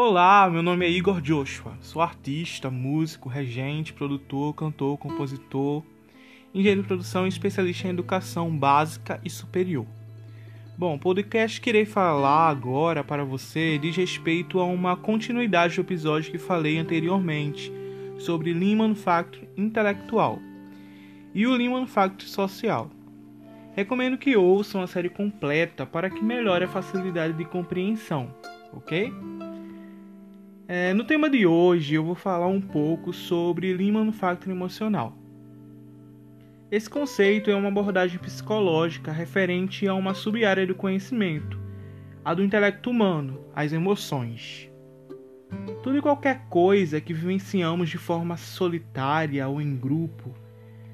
Olá, meu nome é Igor Joshua. Sou artista, músico, regente, produtor, cantor, compositor, engenheiro de produção e especialista em educação básica e superior. Bom, podcast que irei falar agora para você diz respeito a uma continuidade do episódio que falei anteriormente sobre Lean Manufacturing intelectual e o Lean Manufacturing social. Recomendo que ouçam a série completa para que melhore a facilidade de compreensão, ok? É, no tema de hoje eu vou falar um pouco sobre Lean Manufacturing emocional. Esse conceito é uma abordagem psicológica referente a uma sub-área do conhecimento, a do intelecto humano, as emoções. Tudo e qualquer coisa que vivenciamos de forma solitária ou em grupo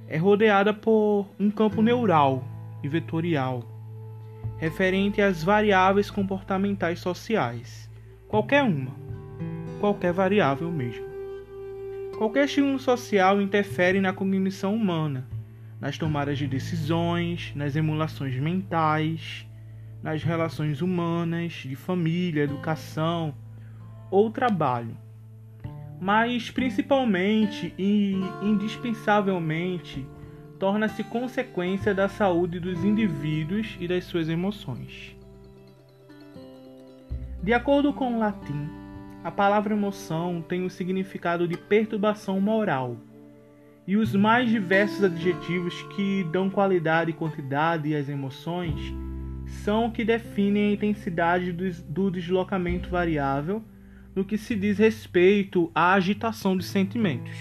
é rodeada por um campo neural e vetorial, referente às variáveis comportamentais sociais, qualquer uma qualquer variável mesmo. Qualquer estímulo social interfere na cognição humana, nas tomadas de decisões, nas emulações mentais, nas relações humanas, de família, educação ou trabalho. Mas principalmente e indispensavelmente torna-se consequência da saúde dos indivíduos e das suas emoções. De acordo com o latim, a palavra emoção tem o significado de perturbação moral, e os mais diversos adjetivos que dão qualidade e quantidade às emoções são o que definem a intensidade do deslocamento variável no que se diz respeito à agitação dos sentimentos.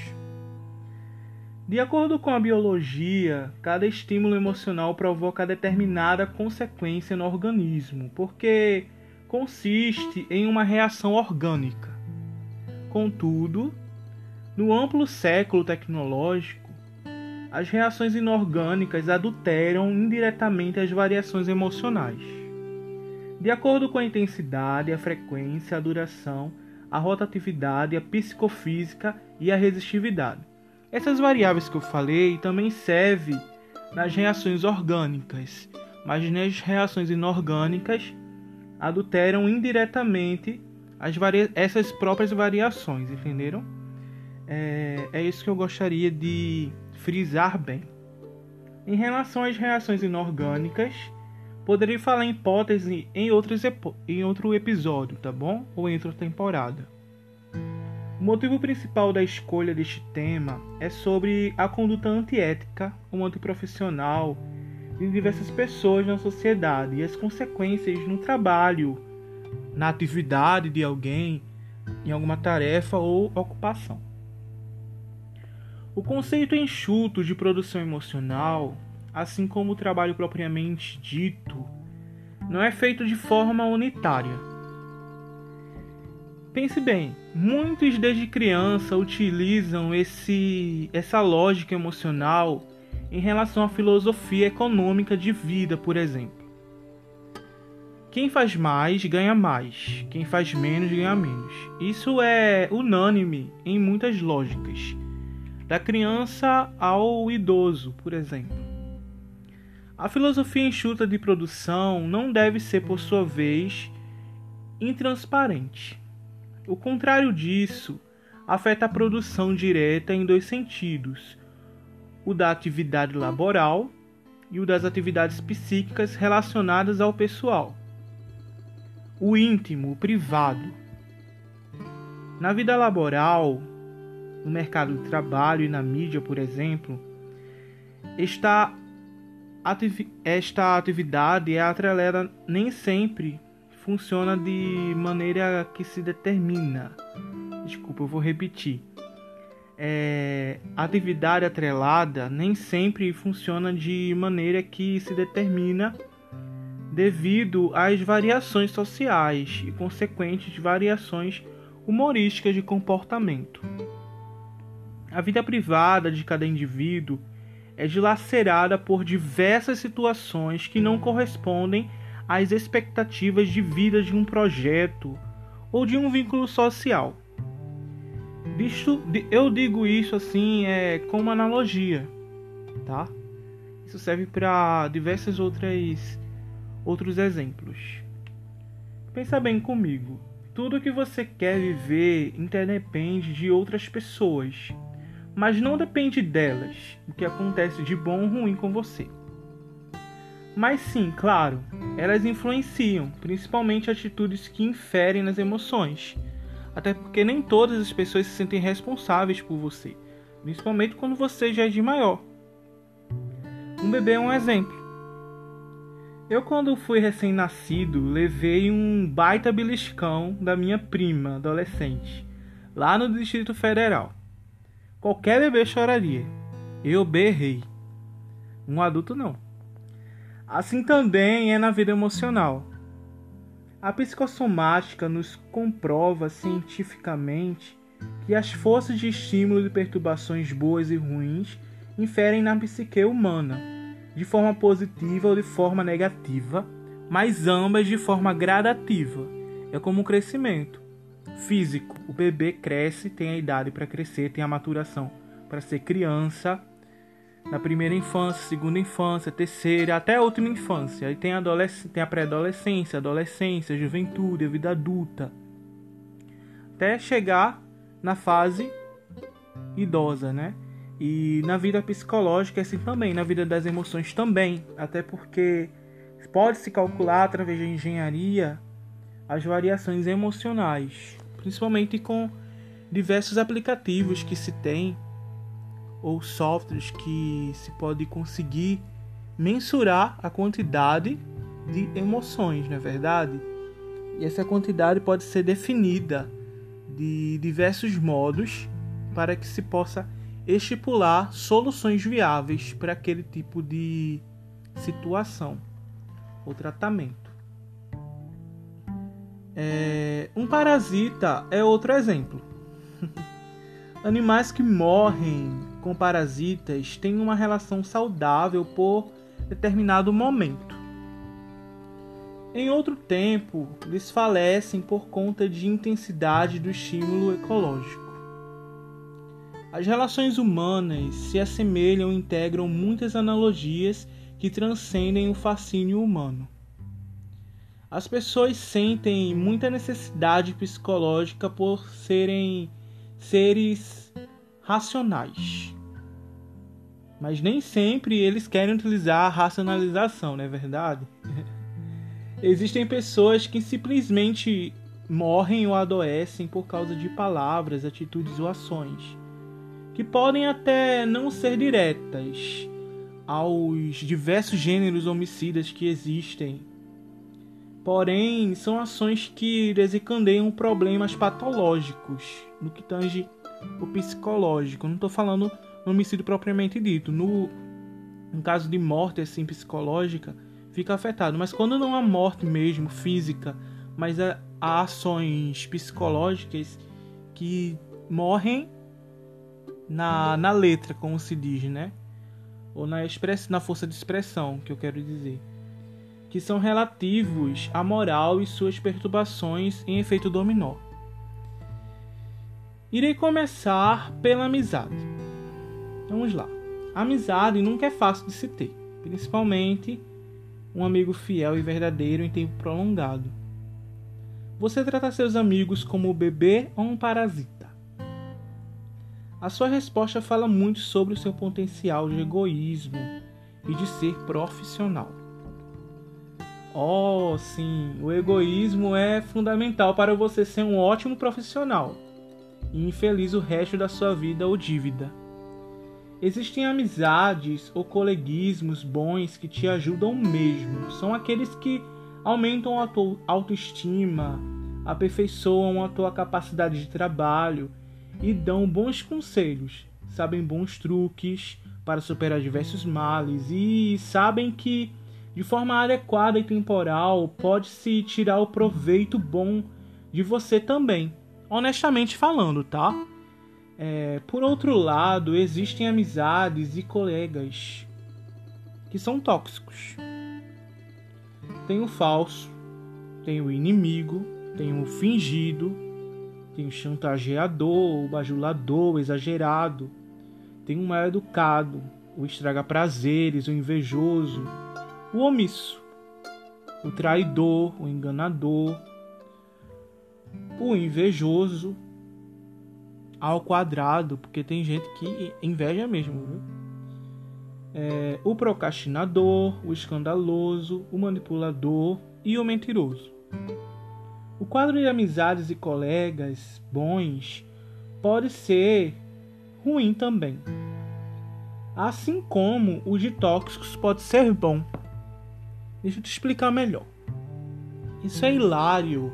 De acordo com a biologia, cada estímulo emocional provoca determinada consequência no organismo, porque consiste em uma reação orgânica. Contudo, no amplo século tecnológico, as reações inorgânicas adulteram indiretamente as variações emocionais. De acordo com a intensidade, a frequência, a duração, a rotatividade, a psicofísica e a resistividade. Essas variáveis que eu falei também servem nas reações orgânicas, mas nas reações inorgânicas adulteram indiretamente as essas próprias variações, entenderam? É, é isso que eu gostaria de frisar bem. Em relação às reações inorgânicas, poderia falar em hipótese em, outros em outro episódio, tá bom? Ou em outra temporada. O motivo principal da escolha deste tema é sobre a conduta antiética ou antiprofissional de diversas pessoas na sociedade e as consequências no trabalho, na atividade de alguém, em alguma tarefa ou ocupação. O conceito enxuto de produção emocional, assim como o trabalho propriamente dito, não é feito de forma unitária. Pense bem, muitos desde criança utilizam esse, essa lógica emocional em relação à filosofia econômica de vida, por exemplo. Quem faz mais ganha mais, quem faz menos ganha menos. Isso é unânime em muitas lógicas, da criança ao idoso, por exemplo. A filosofia enxuta de produção não deve ser, por sua vez, intransparente. O contrário disso afeta a produção direta em dois sentidos o da atividade laboral e o das atividades psíquicas relacionadas ao pessoal. O íntimo, o privado. Na vida laboral, no mercado de trabalho e na mídia, por exemplo, esta, esta atividade é atrelada nem sempre funciona de maneira que se determina. Desculpa, eu vou repetir é, atividade atrelada nem sempre funciona de maneira que se determina devido às variações sociais e consequentes variações humorísticas de comportamento. A vida privada de cada indivíduo é dilacerada por diversas situações que não correspondem às expectativas de vida de um projeto ou de um vínculo social. Visto, eu digo isso assim é como analogia, tá? Isso serve para diversos outras outros exemplos. Pensa bem comigo. Tudo que você quer viver interdepende de outras pessoas, mas não depende delas, o que acontece de bom ou ruim com você. Mas sim, claro, elas influenciam, principalmente atitudes que inferem nas emoções. Até porque nem todas as pessoas se sentem responsáveis por você, principalmente quando você já é de maior. Um bebê é um exemplo. Eu, quando fui recém-nascido, levei um baita beliscão da minha prima adolescente, lá no Distrito Federal. Qualquer bebê choraria. Eu berrei. Um adulto não. Assim também é na vida emocional. A psicossomática nos comprova cientificamente que as forças de estímulo de perturbações boas e ruins inferem na psique humana de forma positiva ou de forma negativa, mas ambas de forma gradativa. É como um crescimento físico. O bebê cresce, tem a idade para crescer, tem a maturação para ser criança. Na primeira infância, segunda infância, terceira, até a última infância. Aí tem a, tem a pré-adolescência, adolescência, juventude, a vida adulta. Até chegar na fase idosa, né? E na vida psicológica é assim também, na vida das emoções também, até porque pode-se calcular através da engenharia as variações emocionais, principalmente com diversos aplicativos que se tem ou softwares que se pode conseguir mensurar a quantidade de emoções, não é verdade? E essa quantidade pode ser definida de diversos modos para que se possa estipular soluções viáveis para aquele tipo de situação ou tratamento. É, um parasita é outro exemplo. Animais que morrem com parasitas têm uma relação saudável por determinado momento. Em outro tempo, desfalecem por conta de intensidade do estímulo ecológico. As relações humanas se assemelham e integram muitas analogias que transcendem o fascínio humano. As pessoas sentem muita necessidade psicológica por serem seres racionais. Mas nem sempre eles querem utilizar a racionalização, não é verdade? Existem pessoas que simplesmente morrem ou adoecem por causa de palavras, atitudes ou ações que podem até não ser diretas aos diversos gêneros homicidas que existem. Porém, são ações que desencadeiam problemas patológicos no que tange o psicológico. Não estou falando no homicídio propriamente dito. No, no caso de morte assim psicológica, fica afetado. Mas quando não há morte mesmo física, mas há, há ações psicológicas que morrem na, na letra, como se diz, né? Ou na, express, na força de expressão, que eu quero dizer. Que são relativos à moral e suas perturbações em efeito dominó. Irei começar pela amizade. Vamos lá. Amizade nunca é fácil de se ter, principalmente um amigo fiel e verdadeiro em tempo prolongado. Você trata seus amigos como um bebê ou um parasita? A sua resposta fala muito sobre o seu potencial de egoísmo e de ser profissional. Oh, sim, o egoísmo é fundamental para você ser um ótimo profissional e infeliz o resto da sua vida ou dívida. Existem amizades ou coleguismos bons que te ajudam mesmo. São aqueles que aumentam a tua autoestima, aperfeiçoam a tua capacidade de trabalho e dão bons conselhos, sabem bons truques para superar diversos males e sabem que de forma adequada e temporal pode-se tirar o proveito bom de você também, honestamente falando, tá? É, por outro lado, existem amizades e colegas que são tóxicos. Tem o falso, tem o inimigo, tem o fingido, tem o chantageador, o bajulador, o exagerado. Tem o mal educado, o estraga prazeres, o invejoso, o omisso, o traidor, o enganador. O invejoso ao quadrado, porque tem gente que inveja mesmo, viu? É, o procrastinador, o escandaloso, o manipulador e o mentiroso. O quadro de amizades e colegas bons pode ser ruim também. Assim como o de tóxicos pode ser bom. Deixa eu te explicar melhor. Isso é hilário,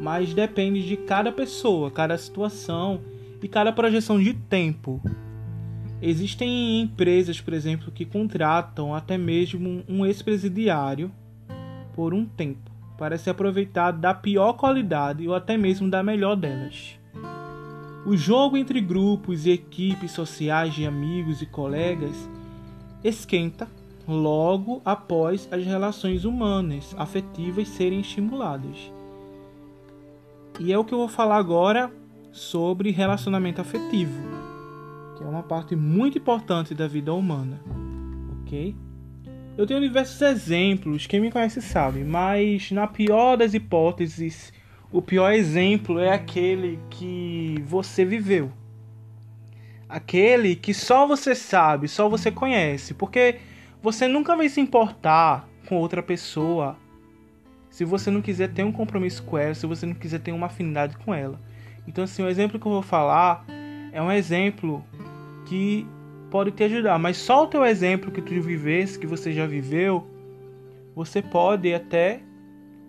mas depende de cada pessoa, cada situação e cada projeção de tempo. Existem empresas, por exemplo, que contratam até mesmo um ex-presidiário por um tempo para se aproveitar da pior qualidade ou até mesmo da melhor delas. O jogo entre grupos e equipes sociais de amigos e colegas esquenta logo após as relações humanas afetivas serem estimuladas. E é o que eu vou falar agora sobre relacionamento afetivo, que é uma parte muito importante da vida humana, ok? Eu tenho diversos exemplos, quem me conhece sabe, mas na pior das hipóteses, o pior exemplo é aquele que você viveu. Aquele que só você sabe, só você conhece, porque você nunca vai se importar com outra pessoa se você não quiser ter um compromisso com ela, se você não quiser ter uma afinidade com ela. Então, assim, o exemplo que eu vou falar é um exemplo que pode te ajudar, mas só o teu exemplo que tu vivesse, que você já viveu, você pode até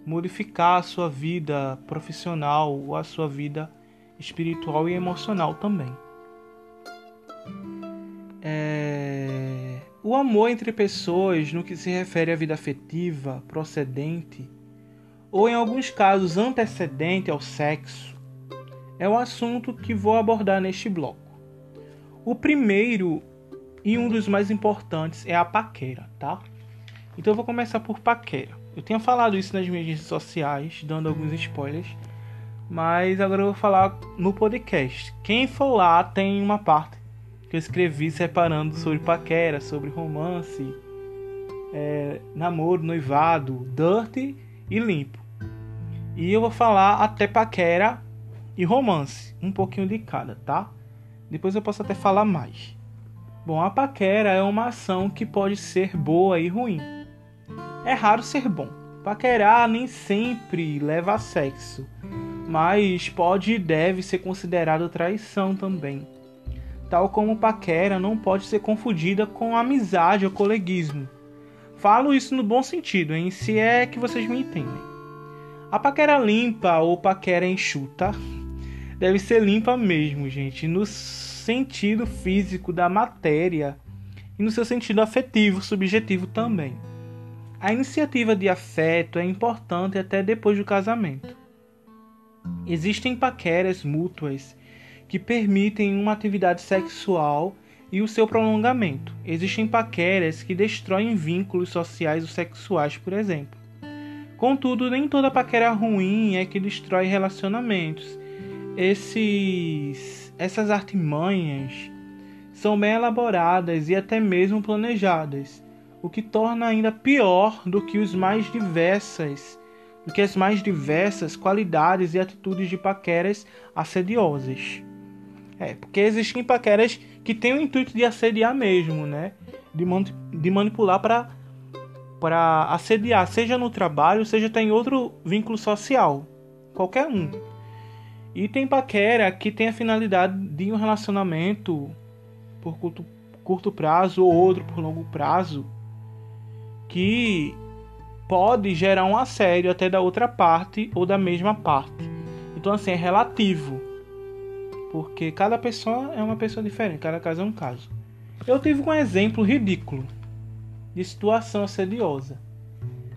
modificar a sua vida profissional ou a sua vida espiritual e emocional também. É... O amor entre pessoas, no que se refere à vida afetiva, procedente, ou em alguns casos antecedente ao sexo, é o assunto que vou abordar neste bloco. O primeiro e um dos mais importantes é a paquera, tá? Então eu vou começar por paquera. Eu tinha falado isso nas minhas redes sociais, dando alguns spoilers, mas agora eu vou falar no podcast. Quem for lá tem uma parte que eu escrevi separando sobre paquera, sobre romance, é, namoro, noivado, dirty e limpo. E eu vou falar até paquera e romance, um pouquinho de cada, tá? Depois eu posso até falar mais. Bom, a paquera é uma ação que pode ser boa e ruim. É raro ser bom. Paquerar nem sempre leva a sexo, mas pode e deve ser considerado traição também tal como paquera não pode ser confundida com amizade ou coleguismo. Falo isso no bom sentido, em se é que vocês me entendem. A paquera limpa ou paquera enxuta deve ser limpa mesmo, gente, no sentido físico da matéria e no seu sentido afetivo, subjetivo também. A iniciativa de afeto é importante até depois do casamento. Existem paqueras mútuas que permitem uma atividade sexual e o seu prolongamento. Existem paqueras que destroem vínculos sociais ou sexuais, por exemplo. Contudo, nem toda paquera ruim é que destrói relacionamentos. Esses, essas artimanhas são bem elaboradas e até mesmo planejadas, o que torna ainda pior do que os mais diversas, do que as mais diversas qualidades e atitudes de paqueras assediosas. É, porque existem paqueras que têm o intuito de assediar mesmo, né? De, man de manipular para para assediar, seja no trabalho, seja até em outro vínculo social, qualquer um. E tem paquera que tem a finalidade de um relacionamento por curto, curto prazo ou outro por longo prazo, que pode gerar um assédio até da outra parte ou da mesma parte. Então assim é relativo porque cada pessoa é uma pessoa diferente, cada caso é um caso. Eu tive um exemplo ridículo de situação assediosa.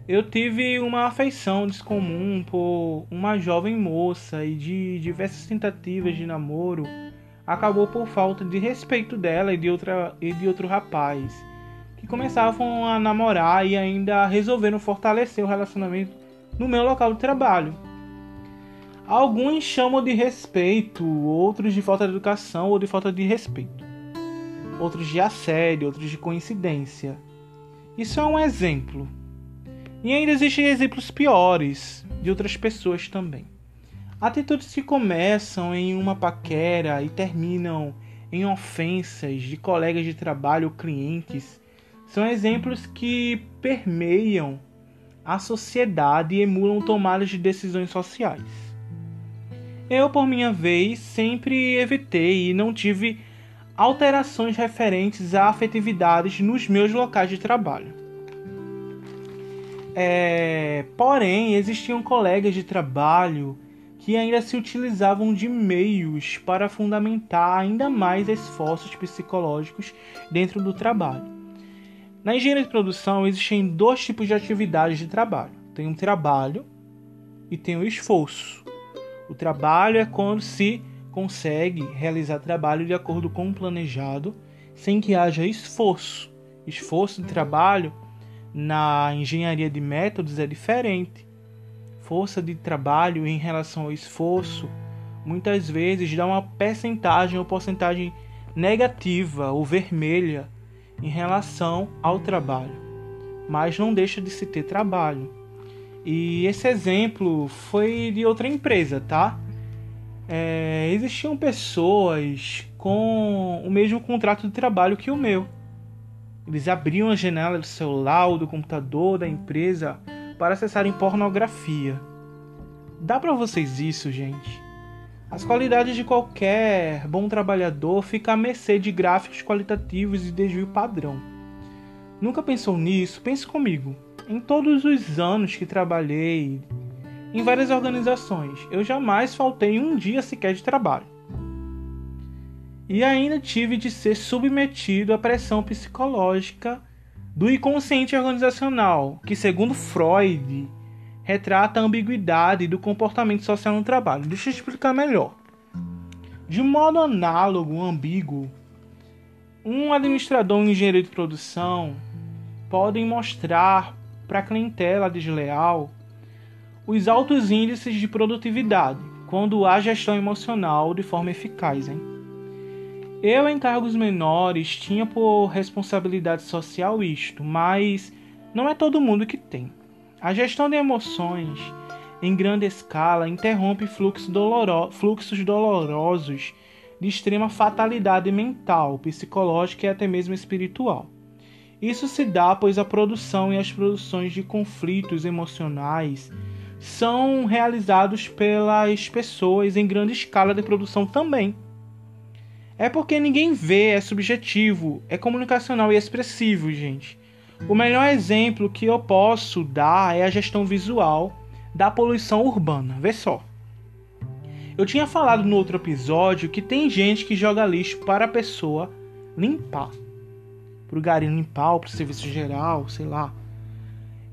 Eu tive uma afeição descomum por uma jovem moça e de diversas tentativas de namoro acabou por falta de respeito dela e de, outra, e de outro rapaz que começavam a namorar e ainda resolveram fortalecer o relacionamento no meu local de trabalho. Alguns chamam de respeito, outros de falta de educação ou de falta de respeito. Outros de assédio, outros de coincidência. Isso é um exemplo. E ainda existem exemplos piores de outras pessoas também. Atitudes que começam em uma paquera e terminam em ofensas de colegas de trabalho ou clientes são exemplos que permeiam a sociedade e emulam tomadas de decisões sociais. Eu, por minha vez, sempre evitei e não tive alterações referentes a afetividades nos meus locais de trabalho. É, porém, existiam colegas de trabalho que ainda se utilizavam de meios para fundamentar ainda mais esforços psicológicos dentro do trabalho. Na engenharia de produção existem dois tipos de atividades de trabalho: tem um trabalho e tem o um esforço. O trabalho é quando se consegue realizar trabalho de acordo com o planejado, sem que haja esforço. Esforço de trabalho na engenharia de métodos é diferente. Força de trabalho em relação ao esforço muitas vezes dá uma percentagem ou porcentagem negativa ou vermelha em relação ao trabalho, mas não deixa de se ter trabalho. E esse exemplo foi de outra empresa, tá? É, existiam pessoas com o mesmo contrato de trabalho que o meu. Eles abriam a janela do celular ou do computador da empresa para acessarem pornografia. Dá para vocês isso, gente? As qualidades de qualquer bom trabalhador ficam à mercê de gráficos qualitativos e desvio padrão. Nunca pensou nisso? Pense comigo. Em todos os anos que trabalhei em várias organizações, eu jamais faltei um dia sequer de trabalho. E ainda tive de ser submetido à pressão psicológica do inconsciente organizacional, que, segundo Freud, retrata a ambiguidade do comportamento social no trabalho. Deixa eu explicar melhor. De modo análogo, ambíguo, um administrador um engenheiro de produção podem mostrar para a clientela desleal os altos índices de produtividade quando há gestão emocional de forma eficaz. Hein? Eu, em cargos menores, tinha por responsabilidade social isto, mas não é todo mundo que tem. A gestão de emoções em grande escala interrompe fluxos, doloro fluxos dolorosos de extrema fatalidade mental, psicológica e até mesmo espiritual. Isso se dá pois a produção e as produções de conflitos emocionais são realizados pelas pessoas em grande escala de produção também. É porque ninguém vê, é subjetivo, é comunicacional e expressivo, gente. O melhor exemplo que eu posso dar é a gestão visual da poluição urbana. Vê só. Eu tinha falado no outro episódio que tem gente que joga lixo para a pessoa limpar pro garim limpar, ou pro serviço geral, sei lá.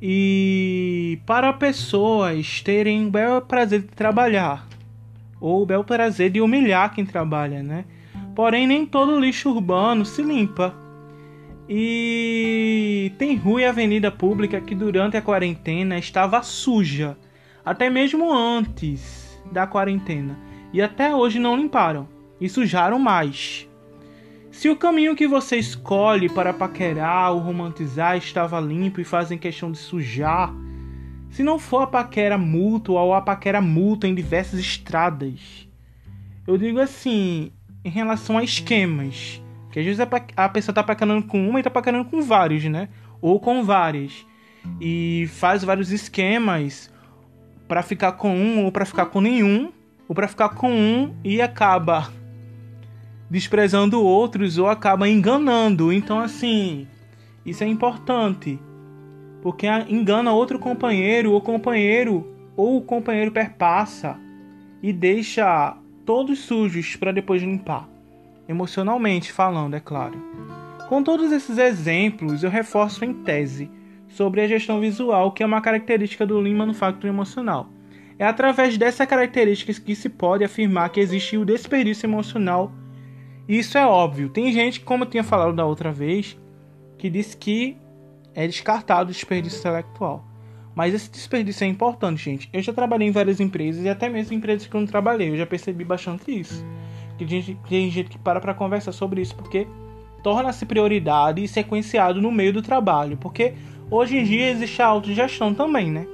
E para pessoas terem o bel prazer de trabalhar, ou o bel prazer de humilhar quem trabalha, né? Porém, nem todo lixo urbano se limpa. E tem rua e avenida pública que durante a quarentena estava suja, até mesmo antes da quarentena, e até hoje não limparam e sujaram mais. Se o caminho que você escolhe para paquerar ou romantizar estava limpo e fazem questão de sujar, se não for a paquera mútua ou a paquera mútua em diversas estradas, eu digo assim, em relação a esquemas, que às vezes a pessoa tá paquerando com uma e tá paquerando com vários, né? Ou com várias. E faz vários esquemas para ficar com um ou para ficar com nenhum, ou para ficar com um e acaba desprezando outros ou acaba enganando. Então, assim, isso é importante. Porque engana outro companheiro, ou companheiro, ou o companheiro perpassa e deixa todos sujos para depois limpar. Emocionalmente falando, é claro. Com todos esses exemplos, eu reforço em tese sobre a gestão visual, que é uma característica do Lean Manufacturing emocional. É através dessa característica que se pode afirmar que existe o desperdício emocional isso é óbvio. Tem gente, como eu tinha falado da outra vez, que diz que é descartado o desperdício intelectual. Mas esse desperdício é importante, gente. Eu já trabalhei em várias empresas e até mesmo em empresas que eu não trabalhei. Eu já percebi bastante isso. Que tem gente, que para para conversar sobre isso porque torna-se prioridade e sequenciado no meio do trabalho. Porque hoje em dia existe a autogestão também, né?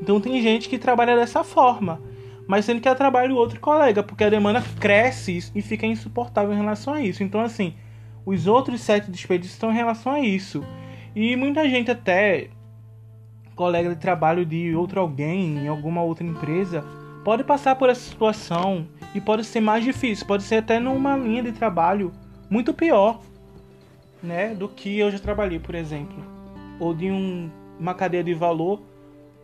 Então tem gente que trabalha dessa forma. Mas sendo que é trabalho do outro colega, porque a demanda cresce e fica insuportável em relação a isso. Então, assim, os outros sete despedidos estão em relação a isso. E muita gente até colega de trabalho de outro alguém em alguma outra empresa pode passar por essa situação e pode ser mais difícil, pode ser até numa linha de trabalho muito pior, né, do que eu já trabalhei, por exemplo, ou de um, uma cadeia de valor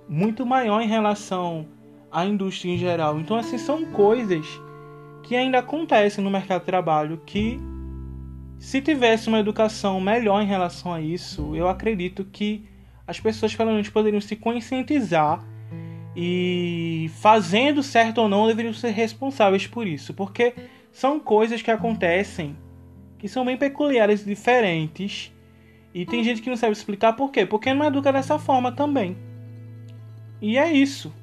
muito maior em relação à indústria em geral. Então, assim, são coisas que ainda acontecem no mercado de trabalho que se tivesse uma educação melhor em relação a isso, eu acredito que as pessoas pelo menos poderiam se conscientizar e fazendo certo ou não deveriam ser responsáveis por isso, porque são coisas que acontecem que são bem peculiares e diferentes. E tem gente que não sabe explicar por quê, porque não educa dessa forma também. E é isso.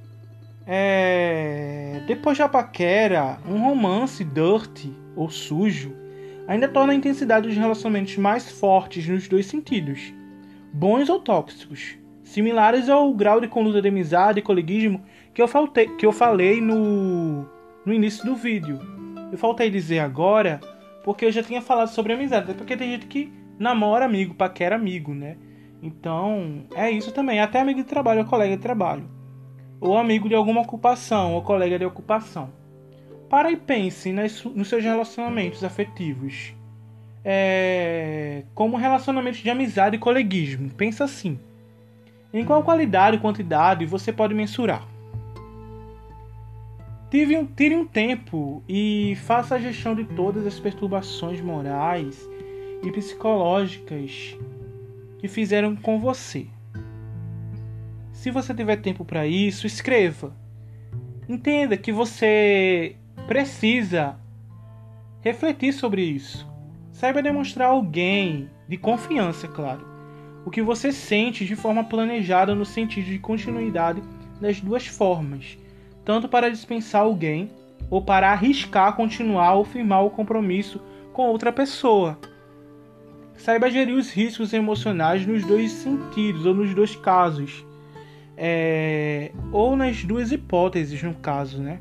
É... Depois da paquera, um romance dirty ou sujo ainda torna a intensidade dos relacionamentos mais fortes nos dois sentidos bons ou tóxicos, similares ao grau de conduta de amizade e coleguismo que eu, faltei, que eu falei no, no início do vídeo. Eu faltei dizer agora porque eu já tinha falado sobre amizade, porque tem gente que namora amigo, paquera amigo, né? Então, é isso também, até amigo de trabalho colega de trabalho. Ou amigo de alguma ocupação ou colega de ocupação. Para e pense nas, nos seus relacionamentos afetivos é, como relacionamentos de amizade e coleguismo. Pensa assim: em qual qualidade e quantidade você pode mensurar? Tire um, tire um tempo e faça a gestão de todas as perturbações morais e psicológicas que fizeram com você. Se você tiver tempo para isso, escreva. Entenda que você precisa refletir sobre isso. Saiba demonstrar alguém, de confiança, é claro, o que você sente de forma planejada no sentido de continuidade das duas formas, tanto para dispensar alguém ou para arriscar continuar ou firmar o compromisso com outra pessoa. Saiba gerir os riscos emocionais nos dois sentidos ou nos dois casos, é... ou nas duas hipóteses, no caso, né?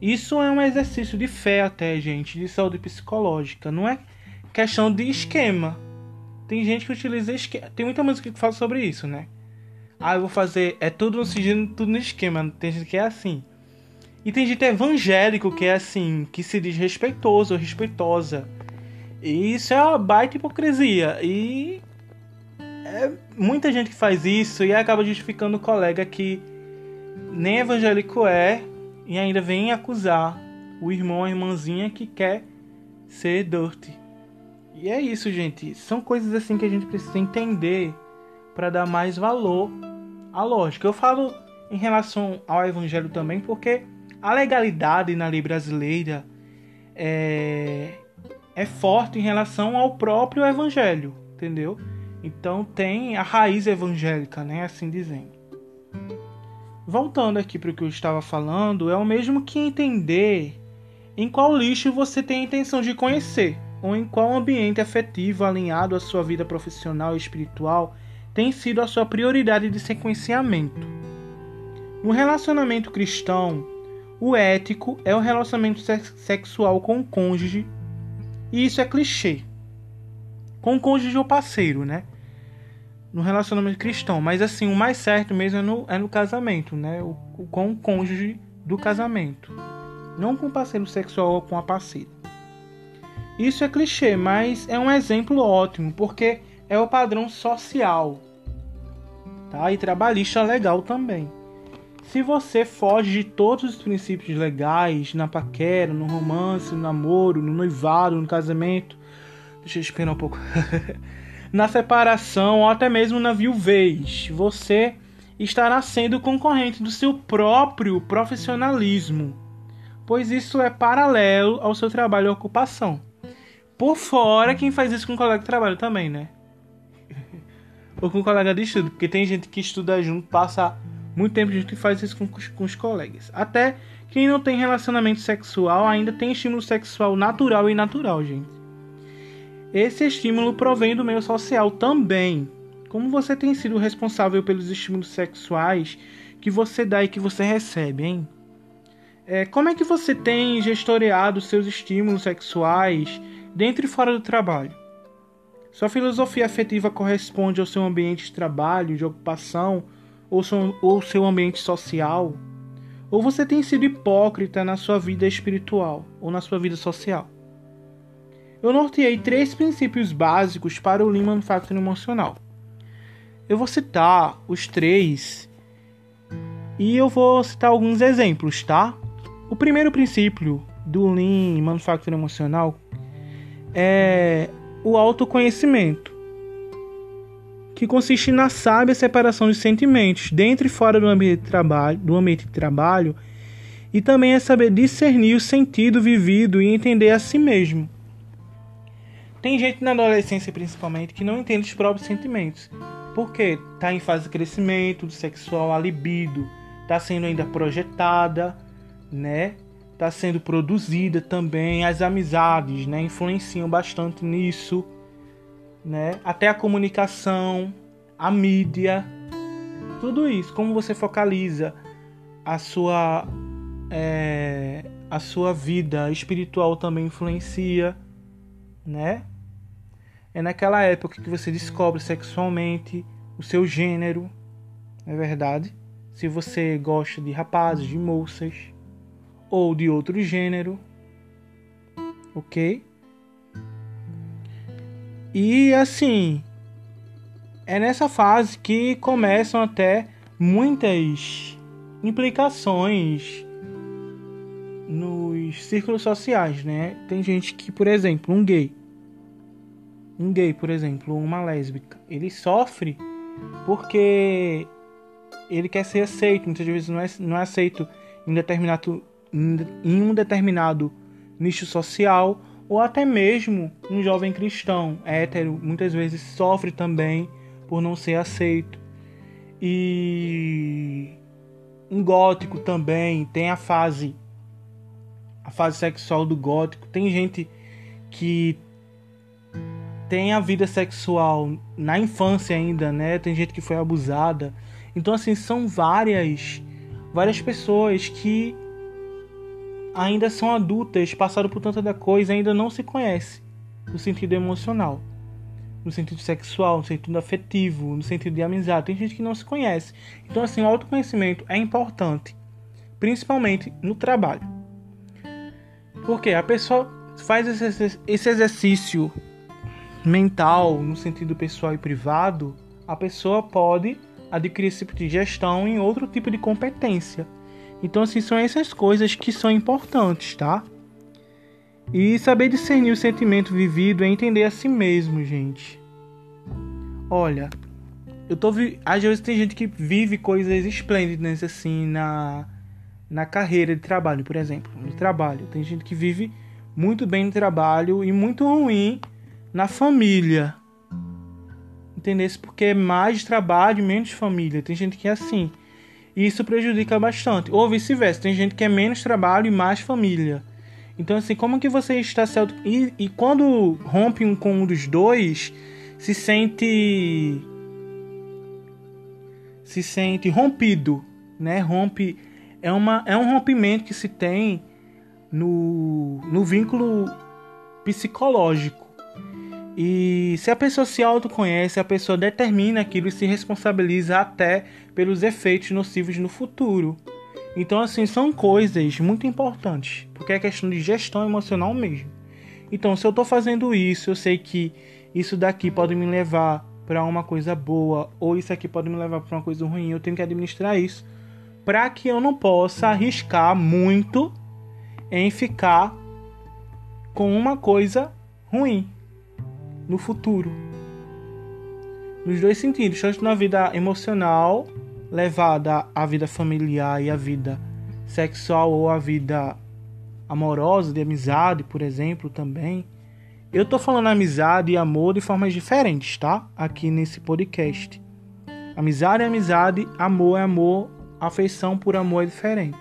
Isso é um exercício de fé até, gente, de saúde psicológica. Não é questão de esquema. Tem gente que utiliza esquema. Tem muita música que fala sobre isso, né? Ah, eu vou fazer. É tudo no sigilo, tudo no esquema. Tem gente que é assim. E tem gente evangélico que é assim, que se diz respeitoso ou respeitosa. E isso é uma baita hipocrisia. E é muita gente que faz isso e acaba justificando o colega que nem evangélico é e ainda vem acusar o irmão a irmãzinha que quer ser dirty. E é isso, gente. São coisas assim que a gente precisa entender para dar mais valor à lógica. Eu falo em relação ao evangelho também porque a legalidade na lei brasileira é, é forte em relação ao próprio evangelho, entendeu? Então tem a raiz evangélica, né, assim dizendo. Voltando aqui para o que eu estava falando, é o mesmo que entender em qual lixo você tem a intenção de conhecer ou em qual ambiente afetivo alinhado à sua vida profissional e espiritual tem sido a sua prioridade de sequenciamento. No relacionamento cristão, o ético é o relacionamento sexual com o cônjuge, e isso é clichê. Com o cônjuge ou parceiro, né? No relacionamento cristão, mas assim, o mais certo mesmo é no, é no casamento, né? O, com o cônjuge do casamento. Não com o parceiro sexual ou com a parceira. Isso é clichê, mas é um exemplo ótimo, porque é o padrão social. Tá? E trabalhista legal também. Se você foge de todos os princípios legais na paquera, no romance, no namoro, no noivado, no casamento, deixa eu esperar um pouco. na separação ou até mesmo na viuvez, você estará sendo concorrente do seu próprio profissionalismo, pois isso é paralelo ao seu trabalho e ocupação. Por fora, quem faz isso com um colega de trabalho também, né? Ou com um colega de estudo, porque tem gente que estuda junto, passa muito tempo junto e faz isso com, com os colegas. Até quem não tem relacionamento sexual ainda tem estímulo sexual natural e natural, gente. Esse estímulo provém do meio social também. Como você tem sido responsável pelos estímulos sexuais que você dá e que você recebe, hein? É, como é que você tem gestoreado seus estímulos sexuais dentro e fora do trabalho? Sua filosofia afetiva corresponde ao seu ambiente de trabalho, de ocupação ou seu, ou seu ambiente social? Ou você tem sido hipócrita na sua vida espiritual ou na sua vida social? Eu norteei três princípios básicos para o Lean Manufacturing Emocional. Eu vou citar os três e eu vou citar alguns exemplos, tá? O primeiro princípio do Lean Manufacturing Emocional é o autoconhecimento, que consiste na sábia separação de sentimentos dentro e fora do ambiente de trabalho, do ambiente de trabalho e também é saber discernir o sentido vivido e entender a si mesmo. Tem gente na adolescência, principalmente, que não entende os próprios sentimentos, porque está em fase de crescimento do sexual, a libido está sendo ainda projetada, né? Está sendo produzida também, as amizades, né? Influenciam bastante nisso, né? Até a comunicação, a mídia, tudo isso. Como você focaliza a sua é, a sua vida espiritual também influencia, né? É naquela época que você descobre sexualmente o seu gênero, é verdade? Se você gosta de rapazes, de moças ou de outro gênero, ok? E assim, é nessa fase que começam até muitas implicações nos círculos sociais, né? Tem gente que, por exemplo, um gay um gay, por exemplo, uma lésbica, ele sofre porque ele quer ser aceito, muitas vezes não é, não é aceito em, determinado, em um determinado nicho social, ou até mesmo um jovem cristão hétero muitas vezes sofre também por não ser aceito. E um gótico também tem a fase a fase sexual do gótico. Tem gente que tem a vida sexual na infância ainda, né? Tem gente que foi abusada. Então assim, são várias várias pessoas que ainda são adultas, passaram por tanta coisa, ainda não se conhece no sentido emocional, no sentido sexual, no sentido afetivo, no sentido de amizade. Tem gente que não se conhece. Então assim, o autoconhecimento é importante, principalmente no trabalho. Porque a pessoa faz esse exercício mental, no sentido pessoal e privado, a pessoa pode adquirir esse tipo de gestão em outro tipo de competência. Então, assim, são essas coisas que são importantes, tá? E saber discernir o sentimento vivido é entender a si mesmo, gente. Olha, eu tô vi... às vezes tem gente que vive coisas esplêndidas assim na na carreira de trabalho, por exemplo, no trabalho. Tem gente que vive muito bem no trabalho e muito ruim na família. Entendesse? Porque é mais trabalho, menos família. Tem gente que é assim. E isso prejudica bastante. Ou vice-versa, tem gente que é menos trabalho e mais família. Então, assim, como que você está certo? E, e quando rompe um com um dos dois, se sente. Se sente rompido, né? Rompe. É, uma, é um rompimento que se tem no, no vínculo psicológico. E se a pessoa se autoconhece, a pessoa determina aquilo e se responsabiliza até pelos efeitos nocivos no futuro. Então, assim, são coisas muito importantes, porque é questão de gestão emocional mesmo. Então, se eu estou fazendo isso, eu sei que isso daqui pode me levar para uma coisa boa, ou isso aqui pode me levar para uma coisa ruim, eu tenho que administrar isso, para que eu não possa arriscar muito em ficar com uma coisa ruim no futuro. Nos dois sentidos, tanto na vida emocional, levada à vida familiar e à vida sexual ou à vida amorosa, de amizade, por exemplo, também. Eu tô falando amizade e amor de formas diferentes, tá? Aqui nesse podcast. Amizade é amizade, amor é amor, afeição por amor é diferente.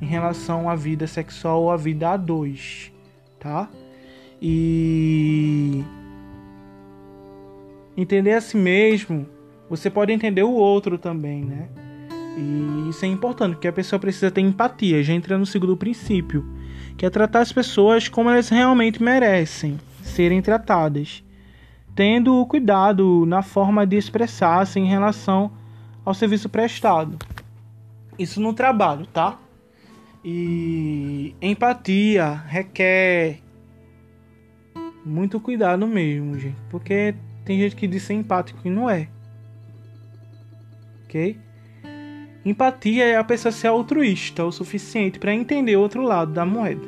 Em relação à vida sexual ou à vida a dois, tá? E entender a si mesmo, você pode entender o outro também, né? E isso é importante, porque a pessoa precisa ter empatia. Já entra no segundo princípio, que é tratar as pessoas como elas realmente merecem serem tratadas, tendo cuidado na forma de expressar-se em relação ao serviço prestado. Isso no trabalho, tá? E empatia requer muito cuidado mesmo, gente, porque tem gente que diz ser empático e não é. Ok? Empatia é a pessoa ser altruísta o suficiente para entender o outro lado da moeda.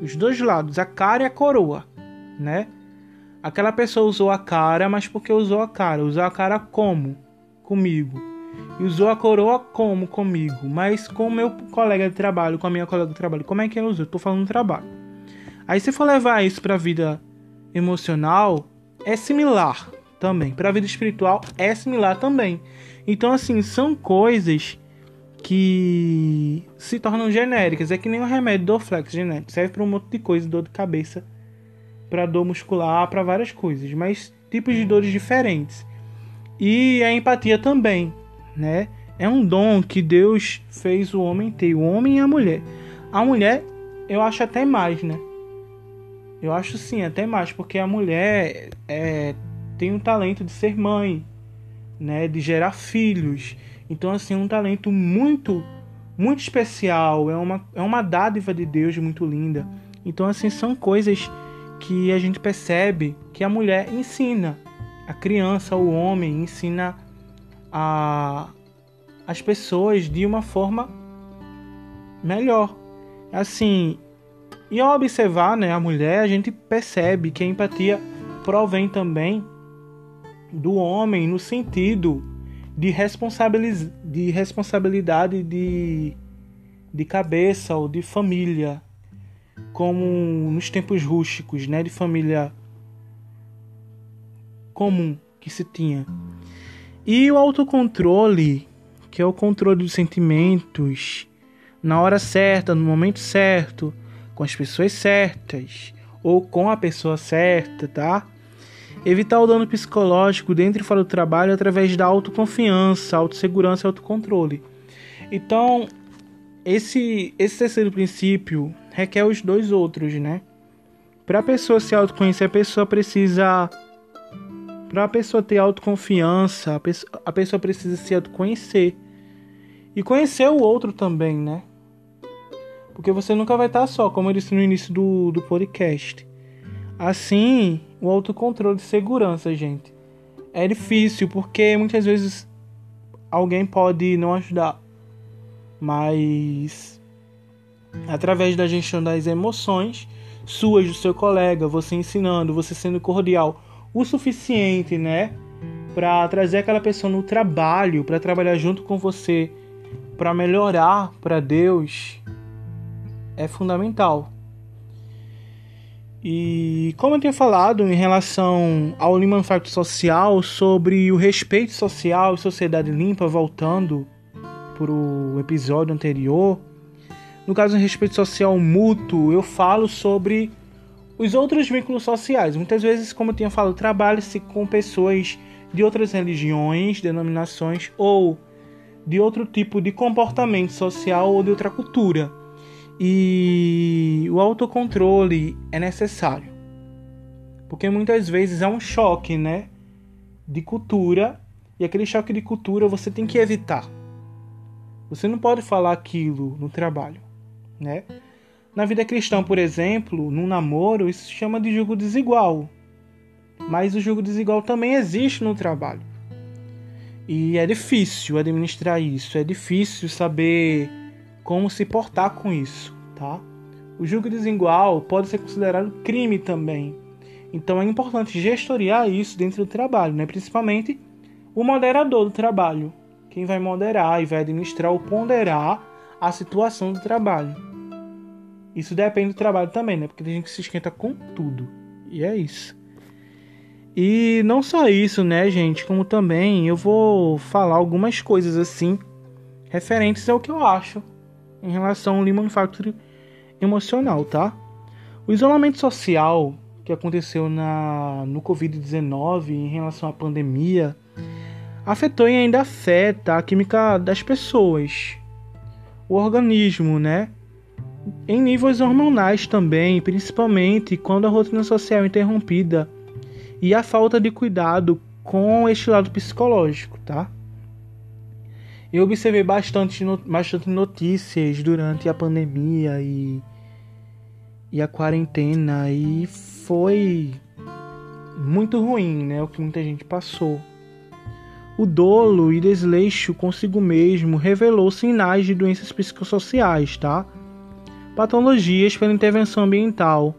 Os dois lados, a cara e a coroa, né? Aquela pessoa usou a cara, mas porque usou a cara? Usou a cara como? Comigo. E usou a coroa como comigo? Mas com o meu colega de trabalho, com a minha colega de trabalho. Como é que ela usou? Eu tô falando trabalho. Aí se for levar isso para a vida emocional, é similar também. Para a vida espiritual é similar também. Então, assim, são coisas que se tornam genéricas. É que nem o remédio Dorflex genérico. Serve para um monte de coisa, dor de cabeça, para dor muscular, para várias coisas. Mas tipos de dores diferentes. E a empatia também, né? É um dom que Deus fez o homem ter, o homem e a mulher. A mulher, eu acho até mais, né? Eu acho sim, até mais, porque a mulher é, tem o talento de ser mãe, né, de gerar filhos. Então assim, é um talento muito muito especial, é uma é uma dádiva de Deus muito linda. Então assim, são coisas que a gente percebe que a mulher ensina a criança, o homem ensina a as pessoas de uma forma melhor. Assim, e ao observar né, a mulher, a gente percebe que a empatia provém também do homem no sentido de, responsabiliz de responsabilidade de, de cabeça ou de família, como nos tempos rústicos, né, de família comum que se tinha. E o autocontrole, que é o controle dos sentimentos na hora certa, no momento certo, com as pessoas certas ou com a pessoa certa, tá? Evitar o dano psicológico dentro e fora do trabalho através da autoconfiança, autossegurança e autocontrole. Então, esse, esse terceiro princípio requer os dois outros, né? Para a pessoa se autoconhecer, a pessoa precisa. Para a pessoa ter autoconfiança, a pessoa, a pessoa precisa se autoconhecer. E conhecer o outro também, né? Porque você nunca vai estar só, como eu disse no início do, do podcast. Assim, o autocontrole de segurança, gente. É difícil porque muitas vezes alguém pode não ajudar. Mas através da gestão das emoções suas do seu colega, você ensinando, você sendo cordial o suficiente, né, para trazer aquela pessoa no trabalho, para trabalhar junto com você, para melhorar para Deus, é fundamental. E como eu tinha falado em relação ao Lehman Facto Social, sobre o respeito social e sociedade limpa, voltando para o episódio anterior, no caso do respeito social mútuo, eu falo sobre os outros vínculos sociais. Muitas vezes, como eu tinha falado, trabalha-se com pessoas de outras religiões, denominações ou de outro tipo de comportamento social ou de outra cultura. E o autocontrole é necessário. Porque muitas vezes é um choque, né? De cultura. E aquele choque de cultura você tem que evitar. Você não pode falar aquilo no trabalho, né? Na vida cristã, por exemplo, no namoro, isso se chama de julgo desigual. Mas o julgo desigual também existe no trabalho. E é difícil administrar isso, é difícil saber como se portar com isso, tá? O julgo desigual pode ser considerado crime também. Então é importante gestoriar isso dentro do trabalho, né? principalmente o moderador do trabalho, quem vai moderar e vai administrar ou ponderar a situação do trabalho. Isso depende do trabalho também, né? Porque tem gente que se esquenta com tudo. E é isso. E não só isso, né, gente? Como também eu vou falar algumas coisas assim referentes ao que eu acho em relação ao Lehman Factory emocional, tá? O isolamento social que aconteceu na, no Covid-19 em relação à pandemia afetou e ainda afeta a química das pessoas, o organismo, né? Em níveis hormonais também, principalmente quando a rotina social é interrompida e a falta de cuidado com este lado psicológico, tá? Eu observei bastante, bastante notícias durante a pandemia e, e a quarentena e foi muito ruim, né? O que muita gente passou. O dolo e desleixo consigo mesmo revelou sinais de doenças psicossociais, tá? Patologias pela intervenção ambiental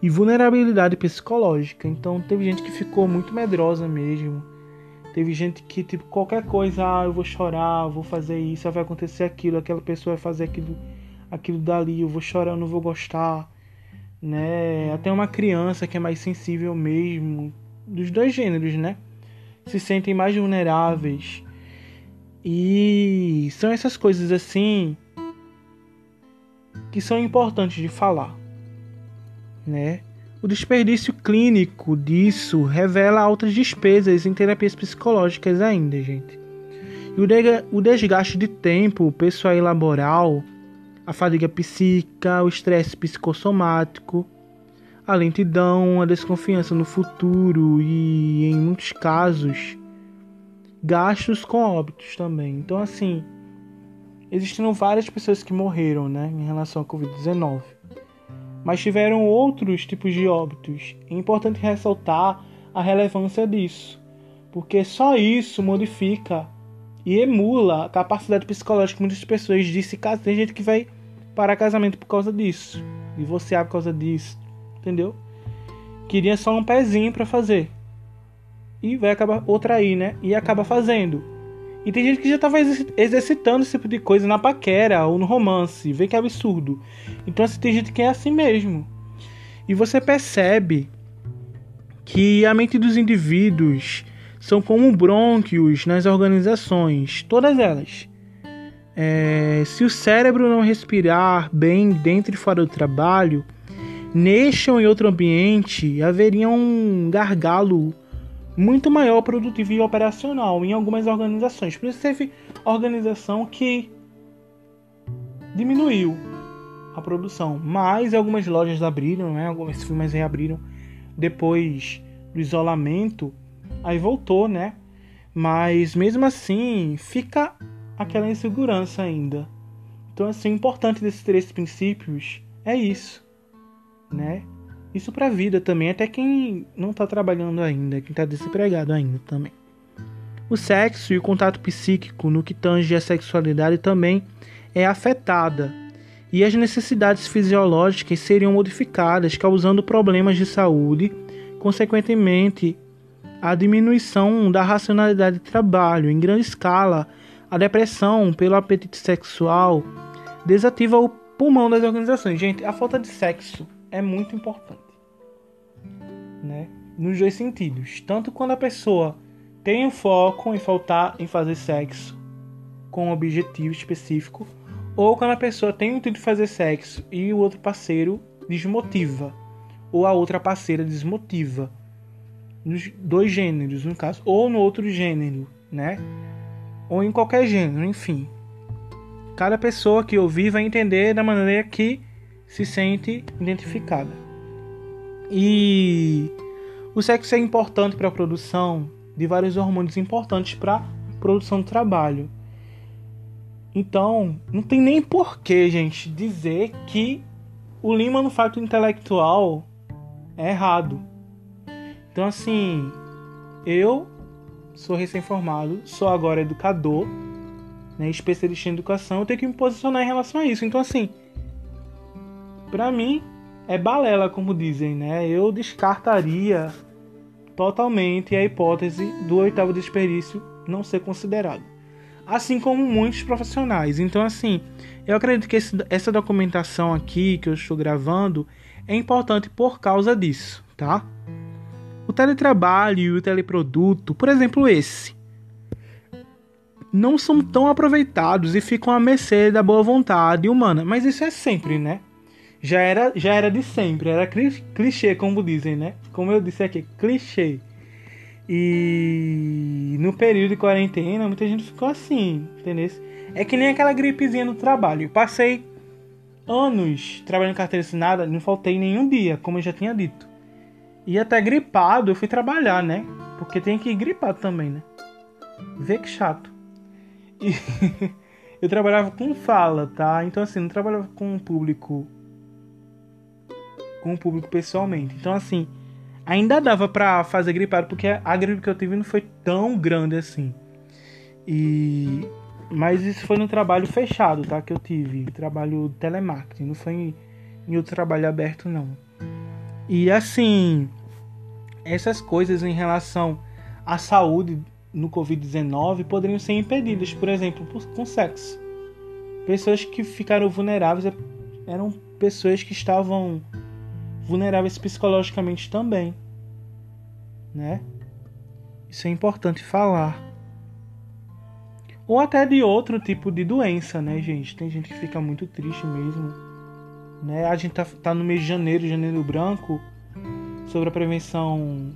e vulnerabilidade psicológica. Então teve gente que ficou muito medrosa mesmo. Teve gente que, tipo, qualquer coisa, ah, eu vou chorar, vou fazer isso, vai acontecer aquilo, aquela pessoa vai fazer aquilo, aquilo dali, eu vou chorar, eu não vou gostar, né? Até uma criança que é mais sensível mesmo, dos dois gêneros, né? Se sentem mais vulneráveis. E são essas coisas assim que são importantes de falar né? O desperdício clínico disso revela altas despesas em terapias psicológicas ainda, gente. E o desgaste de tempo pessoal e laboral, a fadiga psíquica, o estresse psicossomático, a lentidão, a desconfiança no futuro e, em muitos casos, gastos com óbitos também. Então, assim, existiram várias pessoas que morreram, né, em relação à Covid-19 mas tiveram outros tipos de óbitos. É importante ressaltar a relevância disso, porque só isso modifica e emula a capacidade psicológica de muitas pessoas de se casar. Tem gente que vai para casamento por causa disso, divorciar por causa disso, entendeu? Queria só um pezinho para fazer. E vai acabar outra aí, né? E acaba fazendo. E tem gente que já estava exercitando esse tipo de coisa na paquera ou no romance. Vê que é absurdo. Então, assim, tem gente que é assim mesmo. E você percebe que a mente dos indivíduos são como brônquios nas organizações, todas elas. É, se o cérebro não respirar bem dentro e fora do trabalho, neste ou em outro ambiente haveria um gargalo muito maior produtivo e operacional em algumas organizações. Por isso teve organização que diminuiu a produção, mas algumas lojas abriram, né? Algumas firmas reabriram depois do isolamento, aí voltou, né? Mas mesmo assim fica aquela insegurança ainda. Então assim, o importante desses três princípios é isso, né? Isso para a vida também, até quem não está trabalhando ainda, quem está desempregado ainda também. O sexo e o contato psíquico no que tange a sexualidade também é afetada e as necessidades fisiológicas seriam modificadas, causando problemas de saúde, consequentemente a diminuição da racionalidade de trabalho em grande escala, a depressão pelo apetite sexual desativa o pulmão das organizações. Gente, a falta de sexo é muito importante né? Nos dois sentidos. Tanto quando a pessoa tem o foco em faltar em fazer sexo com um objetivo específico, ou quando a pessoa tem o intuito de fazer sexo e o outro parceiro desmotiva, ou a outra parceira desmotiva. Nos dois gêneros, no caso, ou no outro gênero, né? Ou em qualquer gênero, enfim. Cada pessoa que ouvir vai entender da maneira que se sente identificada. E o sexo é importante para a produção de vários hormônios importantes para produção do trabalho. Então, não tem nem porquê, gente, dizer que o Lima no fato intelectual é errado. Então, assim, eu sou recém-formado, sou agora educador, né, especialista em educação, eu tenho que me posicionar em relação a isso. Então, assim, para mim, é balela, como dizem, né? Eu descartaria totalmente a hipótese do oitavo desperdício não ser considerado. Assim como muitos profissionais. Então, assim, eu acredito que esse, essa documentação aqui que eu estou gravando é importante por causa disso, tá? O teletrabalho e o teleproduto, por exemplo, esse, não são tão aproveitados e ficam à mercê da boa vontade humana. Mas isso é sempre, né? Já era, já era de sempre, era clichê, como dizem, né? Como eu disse aqui, clichê. E no período de quarentena, muita gente ficou assim, entendeu? É que nem aquela gripezinha no trabalho. Eu passei anos trabalhando carteira assinada, não faltei nenhum dia, como eu já tinha dito. E até gripado eu fui trabalhar, né? Porque tem que ir gripado também, né? Vê que chato. E eu trabalhava com fala, tá? Então assim, não trabalhava com o público com o público pessoalmente. Então assim, ainda dava para fazer gripado porque a gripe que eu tive não foi tão grande assim. E mas isso foi no trabalho fechado, tá? Que eu tive. Trabalho telemarketing. Não foi em, em outro trabalho aberto, não. E assim, essas coisas em relação à saúde no Covid-19 poderiam ser impedidas, por exemplo, por, com sexo. Pessoas que ficaram vulneráveis eram pessoas que estavam vulneráveis psicologicamente também, né? Isso é importante falar ou até de outro tipo de doença, né, gente? Tem gente que fica muito triste mesmo. Né? A gente tá, tá no mês de janeiro, janeiro branco, sobre a prevenção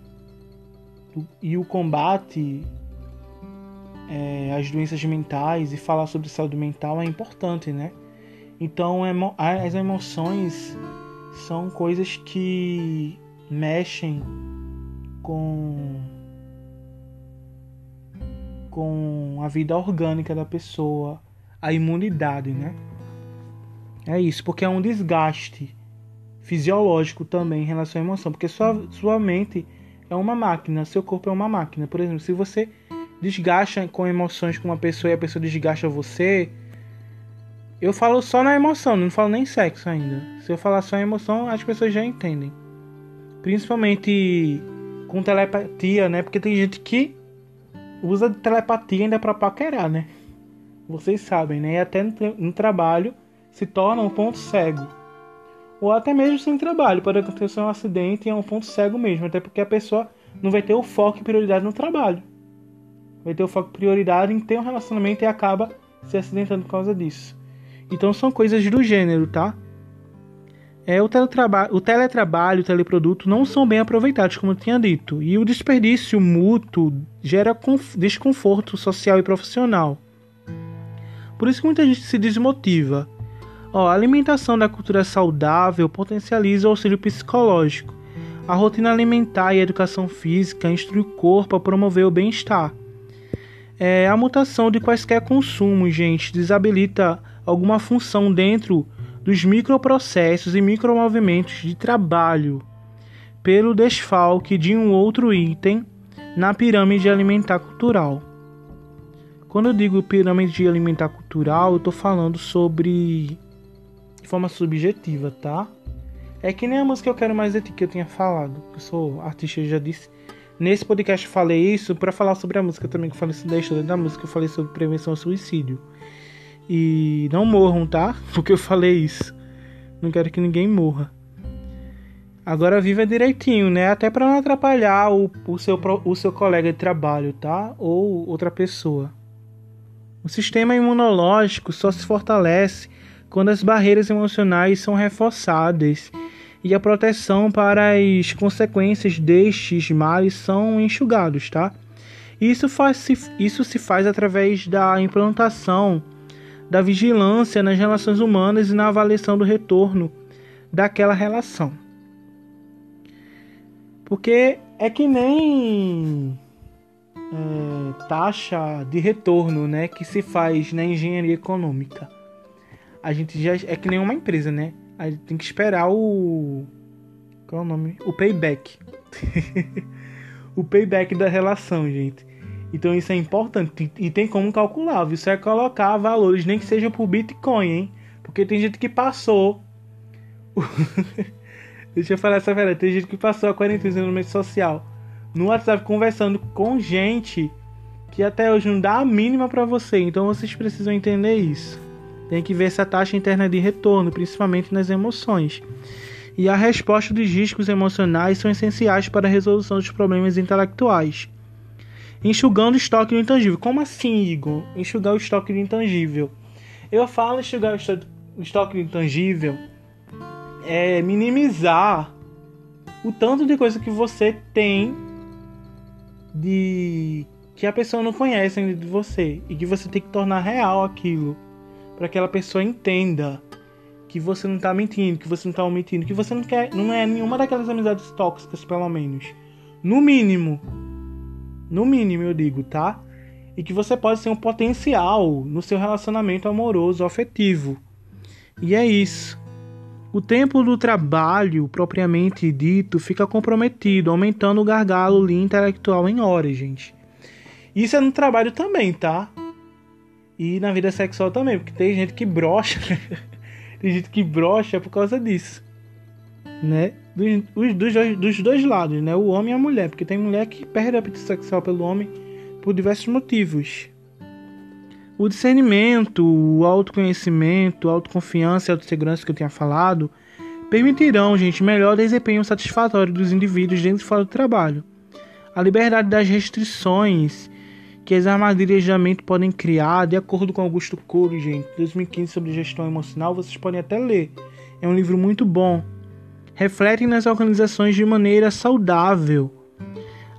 do, e o combate é, às doenças mentais e falar sobre saúde mental é importante, né? Então, as emoções são coisas que mexem com com a vida orgânica da pessoa, a imunidade, né? É isso, porque é um desgaste fisiológico também em relação à emoção, porque sua, sua mente é uma máquina, seu corpo é uma máquina. Por exemplo, se você desgasta com emoções com uma pessoa e a pessoa desgasta você, eu falo só na emoção, não falo nem sexo ainda. Se eu falar só em emoção, as pessoas já entendem. Principalmente com telepatia, né? Porque tem gente que usa telepatia ainda para paquerar, né? Vocês sabem, né? E até no, no, trabalho se torna um ponto cego. Ou até mesmo sem trabalho, pode acontecer um acidente e é um ponto cego mesmo, até porque a pessoa não vai ter o foco e prioridade no trabalho. Vai ter o foco e prioridade em ter um relacionamento e acaba se acidentando por causa disso. Então são coisas do gênero, tá? é, o, o teletrabalho, o teleproduto não são bem aproveitados, como eu tinha dito, e o desperdício mútuo gera desconforto social e profissional. Por isso que muita gente se desmotiva. Ó, a alimentação da cultura saudável potencializa o auxílio psicológico. A rotina alimentar e a educação física instrui o corpo a promover o bem-estar. É, a mutação de quaisquer consumos, gente, desabilita alguma função dentro dos microprocessos e micromovimentos de trabalho pelo desfalque de um outro item na pirâmide alimentar cultural. Quando eu digo pirâmide alimentar cultural, eu estou falando sobre de forma subjetiva, tá? É que nem a música Eu Quero Mais de Ti que eu tinha falado. Eu sou artista, eu já disse. Nesse podcast eu falei isso para falar sobre a música também, que eu falei história da música, eu falei sobre prevenção ao suicídio. E não morram, tá? Porque eu falei isso. Não quero que ninguém morra. Agora viva direitinho, né? Até para não atrapalhar o, o, seu, o seu colega de trabalho, tá? Ou outra pessoa. O sistema imunológico só se fortalece quando as barreiras emocionais são reforçadas e a proteção para as consequências destes males são enxugados, tá? Isso, faz, isso se faz através da implantação da vigilância nas relações humanas e na avaliação do retorno daquela relação. Porque é que nem é, taxa de retorno né, que se faz na engenharia econômica. A gente já é que nem uma empresa, né? A gente tem que esperar o. Qual é o nome? O payback. o payback da relação, gente. Então isso é importante e tem como calcular. Você é colocar valores, nem que seja por Bitcoin, hein? Porque tem gente que passou. Deixa eu falar essa verdade. Tem gente que passou a quarentena no meio social no WhatsApp conversando com gente que até hoje não dá a mínima para você. Então vocês precisam entender isso. Tem que ver essa taxa interna de retorno, principalmente nas emoções. E a resposta dos riscos emocionais são essenciais para a resolução dos problemas intelectuais enxugando o estoque do intangível. Como assim, Igor? Enxugar o estoque do intangível. Eu falo enxugar o estoque do intangível é minimizar o tanto de coisa que você tem de que a pessoa não conhece ainda de você e que você tem que tornar real aquilo para que aquela pessoa entenda que você não tá mentindo, que você não tá omitindo, que você não quer, não é nenhuma daquelas amizades tóxicas, pelo menos. No mínimo. No mínimo, eu digo, tá? E que você pode ser um potencial no seu relacionamento amoroso, afetivo. E é isso. O tempo do trabalho, propriamente dito, fica comprometido, aumentando o gargalo intelectual em horas, gente. Isso é no trabalho também, tá? E na vida sexual também, porque tem gente que brocha. tem gente que brocha por causa disso. Né? Dos, dos, dos, dois lados, né? O homem e a mulher. Porque tem mulher que perde a apetite sexual pelo homem por diversos motivos. O discernimento, o autoconhecimento, a autoconfiança e a autossegurança que eu tinha falado permitirão, gente, melhor desempenho satisfatório dos indivíduos dentro e fora do trabalho. A liberdade das restrições que as armadilhas de mente podem criar, de acordo com Augusto Cury, gente, 2015 sobre gestão emocional, vocês podem até ler. É um livro muito bom. Refletem nas organizações de maneira saudável.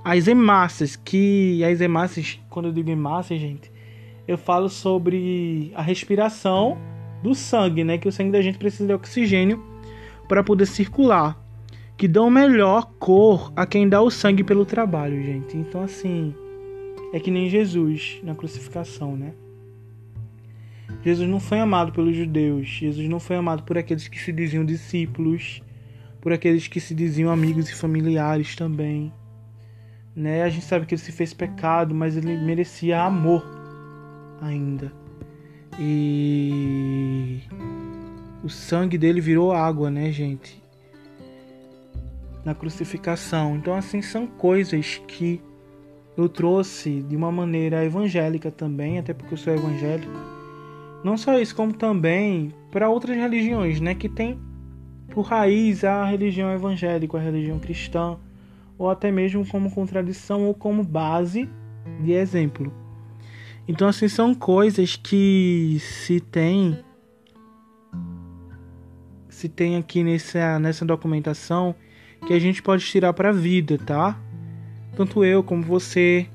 As hemácias, que as hemácias, quando eu digo hemácias, gente, eu falo sobre a respiração do sangue, né? Que o sangue da gente precisa de oxigênio para poder circular, que dão melhor cor a quem dá o sangue pelo trabalho, gente. Então assim, é que nem Jesus na crucificação, né? Jesus não foi amado pelos judeus, Jesus não foi amado por aqueles que se diziam discípulos, por aqueles que se diziam amigos e familiares também. Né? A gente sabe que ele se fez pecado, mas ele merecia amor ainda. E o sangue dele virou água, né, gente? Na crucificação. Então, assim, são coisas que eu trouxe de uma maneira evangélica também, até porque eu sou evangélico. Não só isso, como também para outras religiões, né, que tem por raiz a religião evangélica, a religião cristã, ou até mesmo como contradição ou como base de exemplo. Então, assim, são coisas que se tem se tem aqui nessa, nessa documentação que a gente pode tirar para a vida, tá? Tanto eu como você.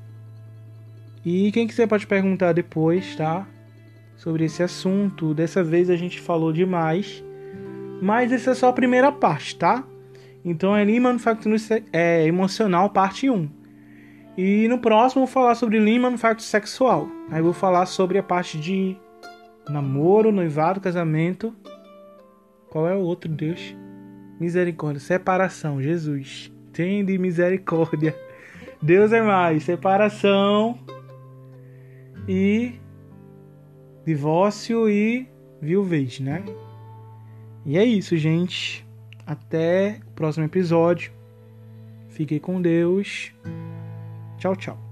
E quem quiser pode perguntar depois, tá? Sobre esse assunto. Dessa vez a gente falou demais. Mas essa é só a primeira parte, tá? Então é Lean Manufacturing é, Emocional, parte 1. E no próximo eu vou falar sobre Lean Manufacturing Sexual. Aí eu vou falar sobre a parte de namoro, noivado, casamento. Qual é o outro, Deus? Misericórdia, separação, Jesus. Tende misericórdia. Deus é mais, separação e divórcio e viuvez, né? E é isso, gente. Até o próximo episódio. Fiquem com Deus. Tchau, tchau.